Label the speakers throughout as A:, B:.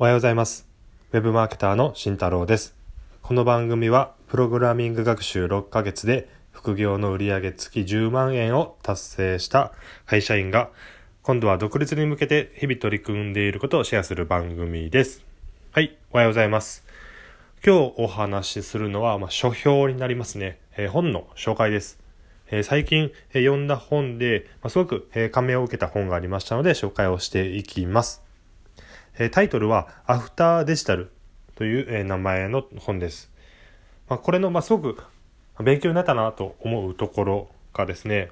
A: おはようございます。ウェブマーケターの慎太郎です。この番組は、プログラミング学習6ヶ月で副業の売上月10万円を達成した会社員が、今度は独立に向けて日々取り組んでいることをシェアする番組です。はい、おはようございます。今日お話しするのは、まあ、書評になりますね。えー本の紹介です。えー最近、えー読んだ本で、まあ、すごく、えー感銘を受けた本がありましたので紹介をしていきます。えタイトルはアフターデジタルという、え名前の本です。まあ、これの、ま、すごく勉強になったなと思うところがですね、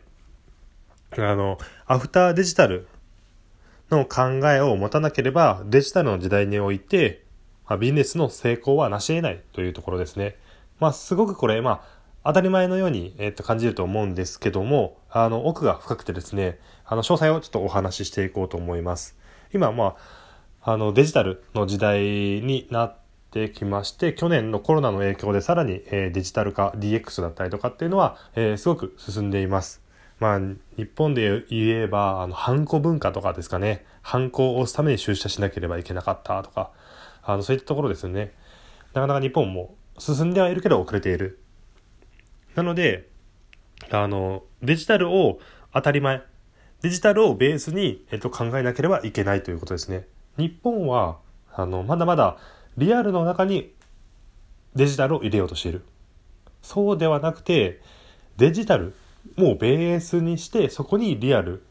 A: あの、アフターデジタルの考えを持たなければデジタルの時代において、まあ、ビジネスの成功は成し得ないというところですね。まあ、すごくこれ、まあ、当たり前のように、えっと感じると思うんですけども、あの、奥が深くてですね、あの、詳細をちょっとお話ししていこうと思います。今、まあ、あの、デジタルの時代になってきまして、去年のコロナの影響でさらに、えデジタル化、DX だったりとかっていうのは、えすごく進んでいます。まあ、日本で言えば、あの、ハンコ文化とかですかね。ハンコを押すために出社しなければいけなかったとか、あの、そういったところですよね。なかなか日本も進んではいるけど遅れている。なので、あの、デジタルを当たり前、デジタルをベースに、えっと、考えなければいけないということですね。日本は、あの、まだまだリアルの中にデジタルを入れようとしている。そうではなくて、デジタルもうベースにして、そこにリアル、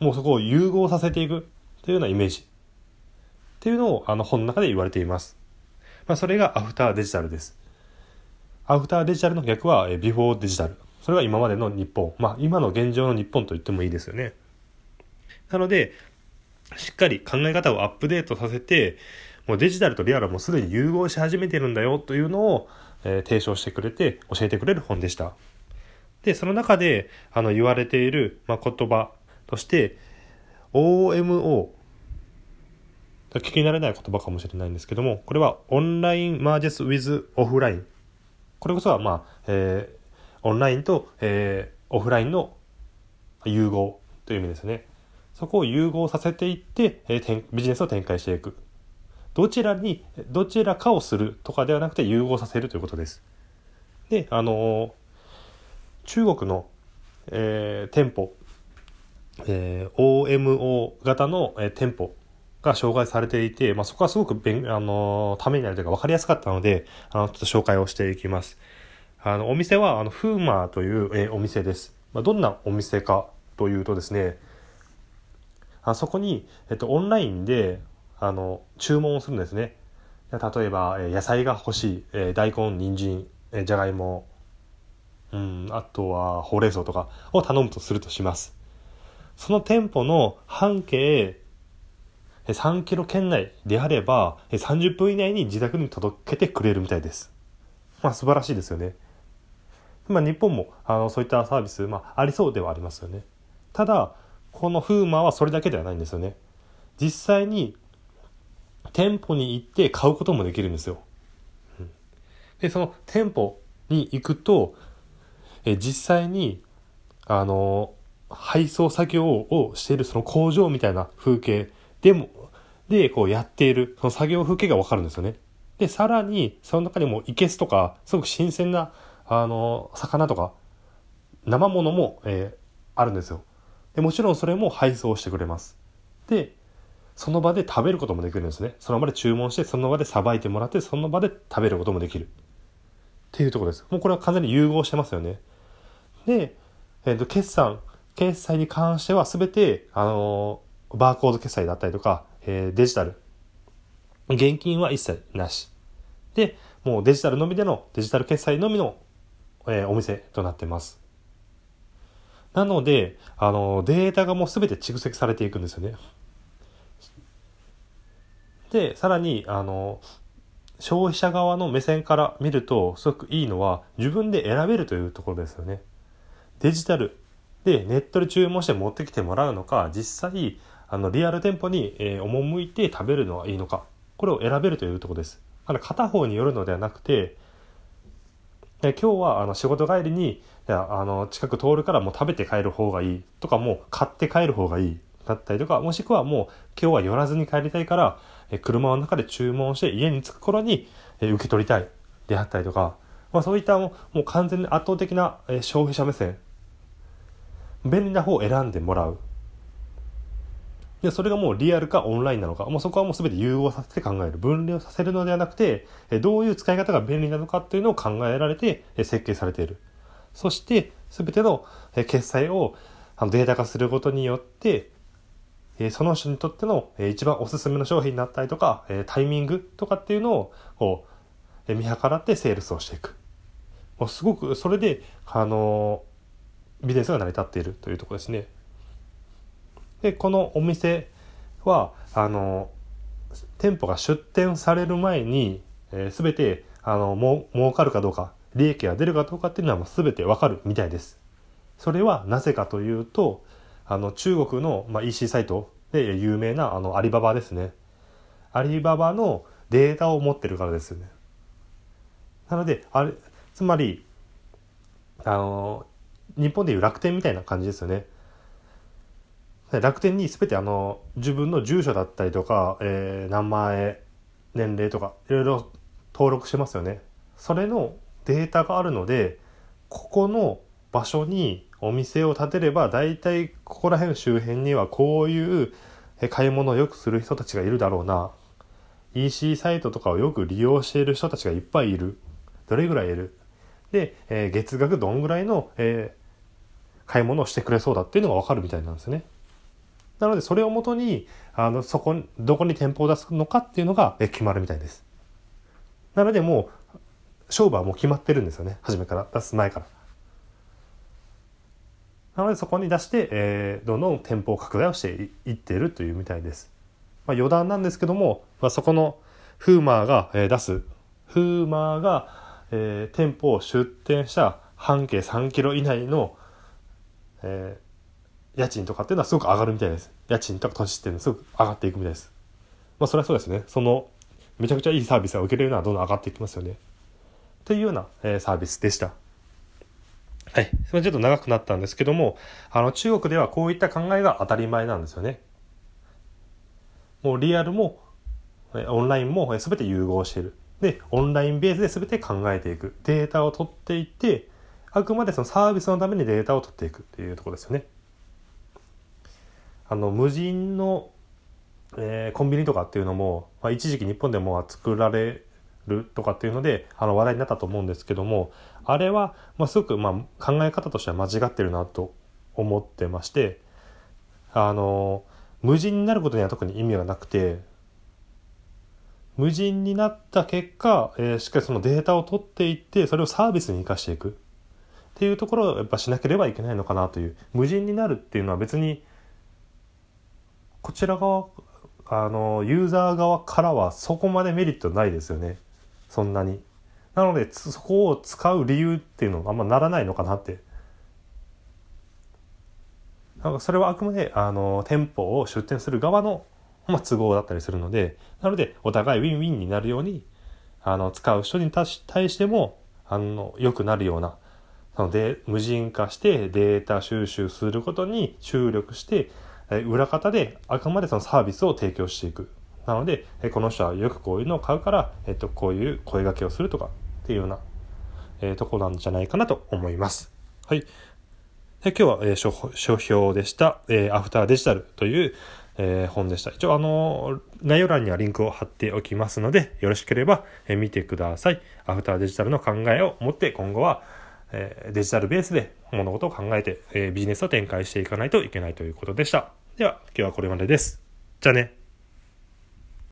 A: もうそこを融合させていくというようなイメージ。っていうのをあの本の中で言われています。まあ、それがアフターデジタルです。アフターデジタルの逆はビフォーデジタル。それが今までの日本。まあ今の現状の日本と言ってもいいですよね。なので、しっかり考え方をアップデートさせて、もうデジタルとリアルはもうすでに融合し始めてるんだよというのを、えー提唱してくれて教えてくれる本でした。で、その中であの言われている、まあ、言葉として、OMO 聞き慣れない言葉かもしれないんですけども、これはオンラインマージェスウィズオフライン。これこそは、まあ、えーオンラインと、えーオフラインの融合という意味ですね。そこを融合させていって、えービジネスを展開していく。どちらに、どちらかをするとかではなくて融合させるということです。で、あのー中国の、えー店舗、えー OMO 型の、えー店舗が紹介されていて、まあ、そこはすごく勉、あのーためになるというか分かりやすかったので、あの、ちょっと紹介をしていきます。あの、お店は、あの、フーマーという、えーお店です。まあ、どんなお店かというとですね、あそこに、えっと、オンラインで、あの、注文をするんですね。例えば、え野菜が欲しい、え大根、人参、えじゃがいも、うん、あとはほうれん草とかを頼むとするとします。その店舗の半径3キロ圏内であれば30分以内に自宅に届けてくれるみたいです。まあ素晴らしいですよね。まあ日本もあのそういったサービス、まあ、ありそうではありますよね。ただ、このフーマはそれだけではないんですよね。実際に店舗に行って買うこともできるんですよ。で、その店舗に行くと、え実際に、あの、配送作業をしているその工場みたいな風景でも、で、こうやっている、その作業風景がわかるんですよね。で、さらに、その中にも、いけすとか、すごく新鮮な、あの、魚とか、生ものも、えーあるんですよ。で、もちろんそれも配送してくれます。で、その場で食べることもできるんですね。その場で注文して、その場でさばいてもらって、その場で食べることもできる。っていうところです。もうこれは完全に融合してますよね。で、えっ、と、決算、決済に関しては全て、あのーバーコード決済だったりとか、えーデジタル。現金は一切なし。で、もうデジタルのみでの、デジタル決済のみの、えーお店となってます。なので、あのデータがもう全て蓄積されていくんですよね。で、さらに、あの消費者側の目線から見るとすごくいいのは自分で選べるというところですよね。デジタルでネットで注文して持ってきてもらうのか実際あのリアル店舗に、えー赴いて食べるのはいいのかこれを選べるというところです。だから片方によるのではなくてえ今日はあの仕事帰りにいやあの近く通るからもう食べて帰る方がいいとかもう買って帰る方がいいだったりとかもしくはもう今日は寄らずに帰りたいから、え車の中で注文して家に着く頃に、え受け取りたいであったりとか、まあ、そういったもうもう完全に圧倒的な、え消費者目線。便利な方を選んでもらう。でそれがもうリアルかオンラインなのかもうそこはもう全て融合させて考える。分離をさせるのではなくてどういう使い方が便利なのかっていうのを考えられて設計されている。そして全ての決済をデータ化することによってその人にとっての一番おすすめの商品になったりとかタイミングとかっていうのを見計らってセールスをしていく。もうすごくそれであのビジネスが成り立っているというところですね。でこのお店はあの店舗が出店される前に、えー、全てあのも儲かるかどうか利益が出るかどうかっていうのはもう全てわかるみたいです。それはなぜかというとあの中国の、まあ、EC サイトで有名なあのアリババですね。アリババのデータを持ってるからですよね。なのであれつまりあの日本でいう楽天みたいな感じですよね。楽天に全てあの自分の住所だったりとか、えー、名前年齢とかいろいろ登録してますよね。それのデータがあるのでここの場所にお店を建てれば大体ここら辺周辺にはこういう買い物をよくする人たちがいるだろうな。EC サイトとかをよく利用している人たちがいっぱいいる。どれぐらいいる。で、えー、月額どんぐらいの、えー、買い物をしてくれそうだっていうのが分かるみたいなんですね。なのでそれをもとにあのそこどこに店舗を出すのかっていうのが決まるみたいです。なのでもう勝負はもう決まってるんですよね初めから出す前から。なのでそこに出して、えー、どんどん店舗を拡大をしていってるというみたいです。まあ、余談なんですけども、まあ、そこのフーマーが、えー、出すフーマーが、えー、店舗を出店した半径3キロ以内の、えー、家賃とかっていうのはすごく上がるみたいです。家賃とか土地っていうのはすごく上がっていくみたいです。まあそれはそうですね。そのめちゃくちゃいいサービスが受けれるのはどんどん上がっていきますよね。というような、えー、サービスでした。はい。それちょっと長くなったんですけども、あの中国ではこういった考えが当たり前なんですよね。もうリアルもオンラインも全て融合している。で、オンラインベースで全て考えていく。データを取っていって、あくまでそのサービスのためにデータを取っていくっていうところですよね。あの無人の、えー、コンビニとかっていうのも、まあ、一時期日本でも作られるとかっていうのであの話題になったと思うんですけどもあれは、まあ、すごく、まあ、考え方としては間違ってるなと思ってましてあの無人になることには特に意味がなくて無人になった結果、えー、しっかりそのデータを取っていってそれをサービスに生かしていくっていうところをやっぱしなければいけないのかなという。無人になるっていうのは別にこちら側あのユーザー側からはそこまでメリットないですよね。そんなに。なのでそこを使う理由っていうのがあんまならないのかなって。なんかそれはあくまであの店舗を出店する側の、まあ、都合だったりするので。なのでお互いウィンウィンになるようにあの使う人に対してもあの良くなるような。そので無人化してデータ収集することに注力して裏方であくまでそのサービスを提供していく。なので、この人はよくこういうのを買うから、えっと、こういう声掛けをするとかっていうような、え、とこなんじゃないかなと思います。はい。で今日は、えー、書評でした、えー、アフターデジタルという、えー、本でした。一応、あの内容欄にはリンクを貼っておきますので、よろしければ、え、見てください。アフターデジタルの考えを持って今後は、えデジタルベースで物事を考えて、えビジネスを展開していかないといけないということでした。では、今日はこれまでです。じゃあね。